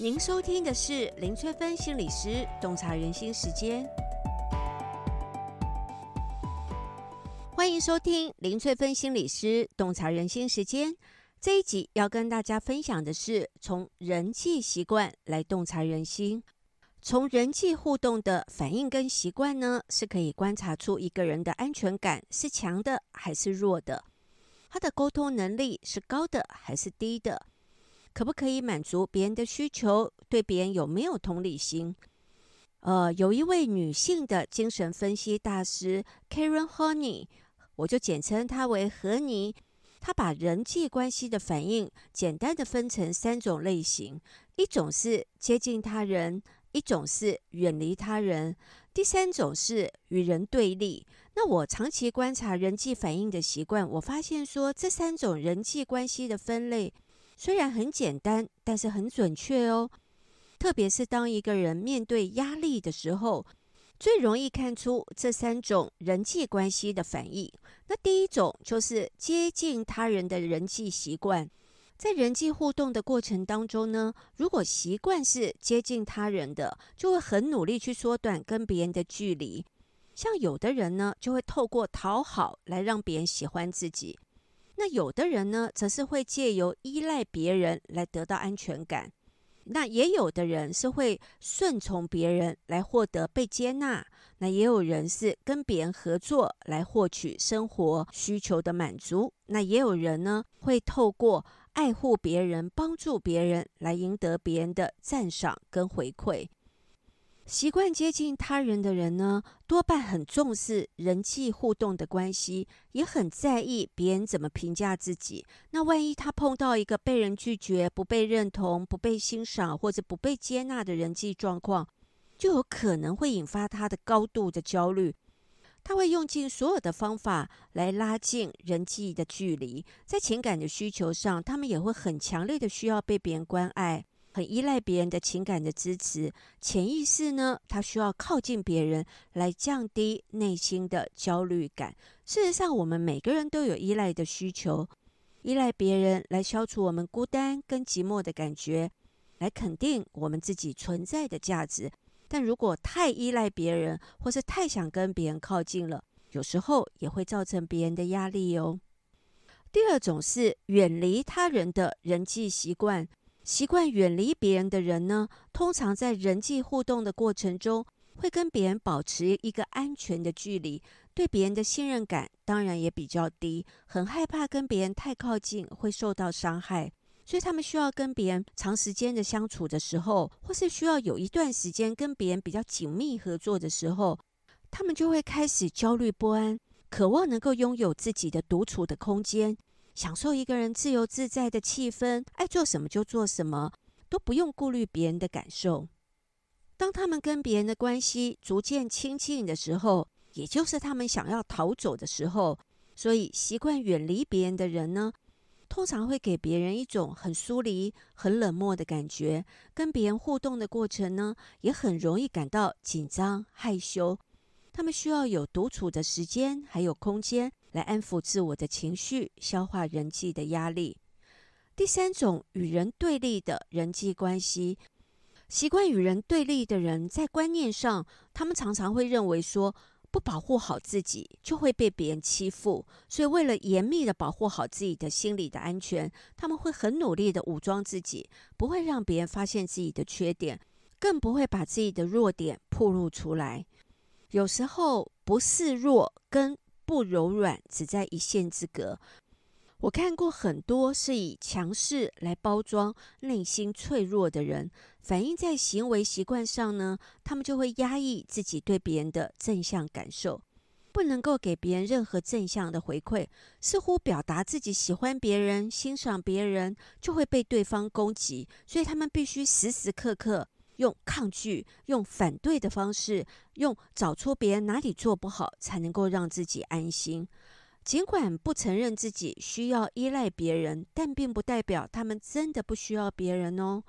您收听的是林翠芬心理师洞察人心时间，欢迎收听林翠芬心理师洞察人心时间。这一集要跟大家分享的是，从人际习惯来洞察人心。从人际互动的反应跟习惯呢，是可以观察出一个人的安全感是强的还是弱的，他的沟通能力是高的还是低的。可不可以满足别人的需求？对别人有没有同理心？呃，有一位女性的精神分析大师 Karen Horney，我就简称她为何妮。她把人际关系的反应简单的分成三种类型：一种是接近他人，一种是远离他人，第三种是与人对立。那我长期观察人际反应的习惯，我发现说这三种人际关系的分类。虽然很简单，但是很准确哦。特别是当一个人面对压力的时候，最容易看出这三种人际关系的反应。那第一种就是接近他人的人际习惯，在人际互动的过程当中呢，如果习惯是接近他人的，就会很努力去缩短跟别人的距离。像有的人呢，就会透过讨好来让别人喜欢自己。那有的人呢，则是会借由依赖别人来得到安全感；那也有的人是会顺从别人来获得被接纳；那也有人是跟别人合作来获取生活需求的满足；那也有人呢，会透过爱护别人、帮助别人来赢得别人的赞赏跟回馈。习惯接近他人的人呢，多半很重视人际互动的关系，也很在意别人怎么评价自己。那万一他碰到一个被人拒绝、不被认同、不被欣赏或者不被接纳的人际状况，就有可能会引发他的高度的焦虑。他会用尽所有的方法来拉近人际的距离，在情感的需求上，他们也会很强烈的需要被别人关爱。很依赖别人的情感的支持，潜意识呢，他需要靠近别人来降低内心的焦虑感。事实上，我们每个人都有依赖的需求，依赖别人来消除我们孤单跟寂寞的感觉，来肯定我们自己存在的价值。但如果太依赖别人，或是太想跟别人靠近了，有时候也会造成别人的压力哦。第二种是远离他人的人际习惯。习惯远离别人的人呢，通常在人际互动的过程中，会跟别人保持一个安全的距离，对别人的信任感当然也比较低，很害怕跟别人太靠近会受到伤害，所以他们需要跟别人长时间的相处的时候，或是需要有一段时间跟别人比较紧密合作的时候，他们就会开始焦虑不安，渴望能够拥有自己的独处的空间。享受一个人自由自在的气氛，爱做什么就做什么，都不用顾虑别人的感受。当他们跟别人的关系逐渐亲近的时候，也就是他们想要逃走的时候。所以，习惯远离别人的人呢，通常会给别人一种很疏离、很冷漠的感觉。跟别人互动的过程呢，也很容易感到紧张、害羞。他们需要有独处的时间，还有空间。来安抚自我的情绪，消化人际的压力。第三种与人对立的人际关系，习惯与人对立的人，在观念上，他们常常会认为说，不保护好自己就会被别人欺负，所以为了严密的保护好自己的心理的安全，他们会很努力的武装自己，不会让别人发现自己的缺点，更不会把自己的弱点暴露出来。有时候不示弱跟不柔软只在一线之隔。我看过很多是以强势来包装内心脆弱的人，反映在行为习惯上呢，他们就会压抑自己对别人的正向感受，不能够给别人任何正向的回馈，似乎表达自己喜欢别人、欣赏别人，就会被对方攻击，所以他们必须时时刻刻。用抗拒、用反对的方式，用找出别人哪里做不好，才能够让自己安心。尽管不承认自己需要依赖别人，但并不代表他们真的不需要别人哦。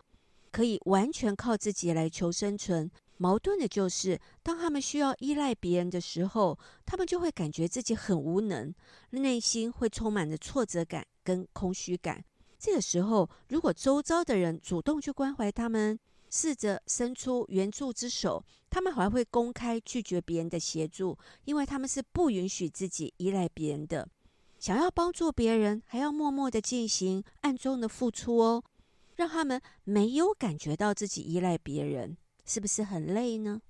可以完全靠自己来求生存。矛盾的就是，当他们需要依赖别人的时候，他们就会感觉自己很无能，内心会充满着挫折感跟空虚感。这个时候，如果周遭的人主动去关怀他们，试着伸出援助之手，他们还会公开拒绝别人的协助，因为他们是不允许自己依赖别人的。想要帮助别人，还要默默的进行，暗中的付出哦，让他们没有感觉到自己依赖别人，是不是很累呢？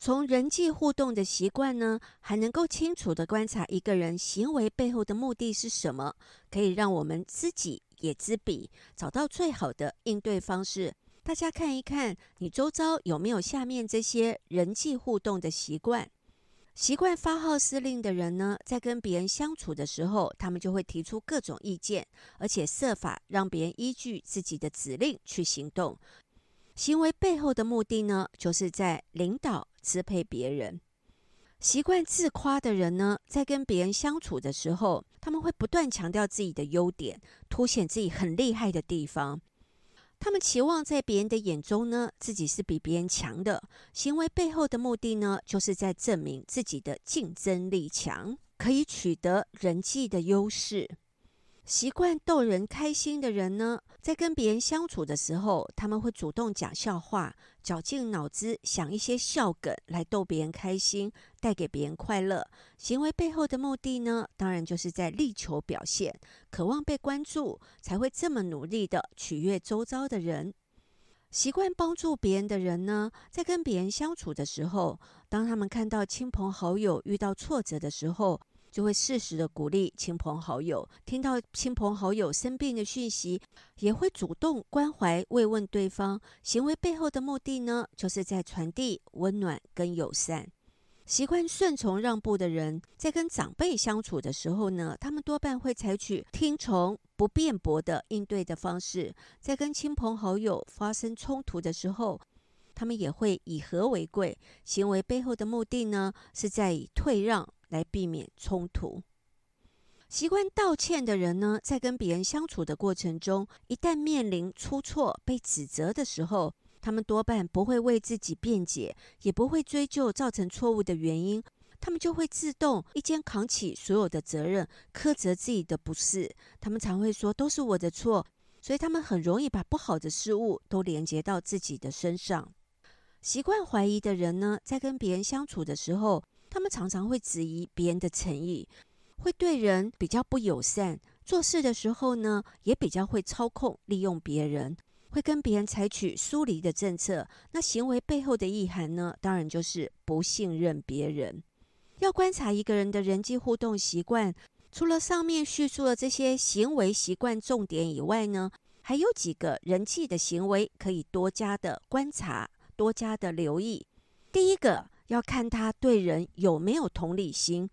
从人际互动的习惯呢，还能够清楚的观察一个人行为背后的目的是什么，可以让我们知己也知彼，找到最好的应对方式。大家看一看，你周遭有没有下面这些人际互动的习惯？习惯发号施令的人呢，在跟别人相处的时候，他们就会提出各种意见，而且设法让别人依据自己的指令去行动。行为背后的目的呢，就是在领导。支配别人，习惯自夸的人呢，在跟别人相处的时候，他们会不断强调自己的优点，凸显自己很厉害的地方。他们期望在别人的眼中呢，自己是比别人强的。行为背后的目的呢，就是在证明自己的竞争力强，可以取得人际的优势。习惯逗人开心的人呢，在跟别人相处的时候，他们会主动讲笑话，绞尽脑汁想一些笑梗来逗别人开心，带给别人快乐。行为背后的目的呢，当然就是在力求表现，渴望被关注，才会这么努力的取悦周遭的人。习惯帮助别人的人呢，在跟别人相处的时候，当他们看到亲朋好友遇到挫折的时候，就会适时的鼓励亲朋好友，听到亲朋好友生病的讯息，也会主动关怀慰问对方。行为背后的目的呢，就是在传递温暖跟友善。习惯顺从让步的人，在跟长辈相处的时候呢，他们多半会采取听从不辩驳的应对的方式。在跟亲朋好友发生冲突的时候，他们也会以和为贵。行为背后的目的呢，是在以退让。来避免冲突。习惯道歉的人呢，在跟别人相处的过程中，一旦面临出错、被指责的时候，他们多半不会为自己辩解，也不会追究造成错误的原因，他们就会自动一肩扛起所有的责任，苛责自己的不是。他们常会说都是我的错，所以他们很容易把不好的事物都连接到自己的身上。习惯怀疑的人呢，在跟别人相处的时候，他们常常会质疑别人的诚意，会对人比较不友善。做事的时候呢，也比较会操控、利用别人，会跟别人采取疏离的政策。那行为背后的意涵呢，当然就是不信任别人。要观察一个人的人际互动习惯，除了上面叙述的这些行为习惯重点以外呢，还有几个人际的行为可以多加的观察、多加的留意。第一个。要看他对人有没有同理心，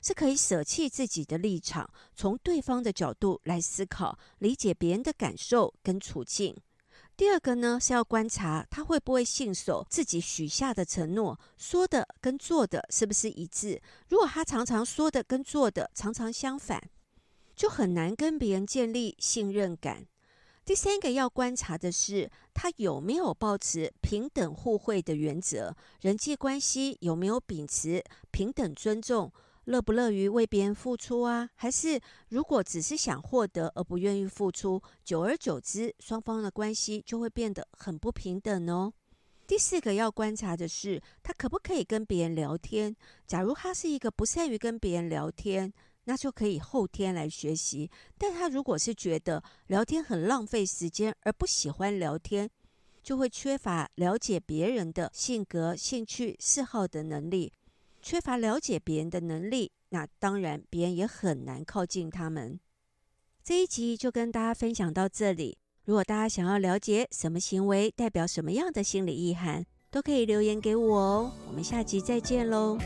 是可以舍弃自己的立场，从对方的角度来思考，理解别人的感受跟处境。第二个呢，是要观察他会不会信守自己许下的承诺，说的跟做的是不是一致。如果他常常说的跟做的常常相反，就很难跟别人建立信任感。第三个要观察的是，他有没有保持平等互惠的原则，人际关系有没有秉持平等尊重，乐不乐于为别人付出啊？还是如果只是想获得而不愿意付出，久而久之，双方的关系就会变得很不平等哦。第四个要观察的是，他可不可以跟别人聊天？假如他是一个不善于跟别人聊天，那就可以后天来学习，但他如果是觉得聊天很浪费时间，而不喜欢聊天，就会缺乏了解别人的性格、兴趣、嗜好的能力，缺乏了解别人的能力，那当然别人也很难靠近他们。这一集就跟大家分享到这里。如果大家想要了解什么行为代表什么样的心理意涵，都可以留言给我哦。我们下集再见喽。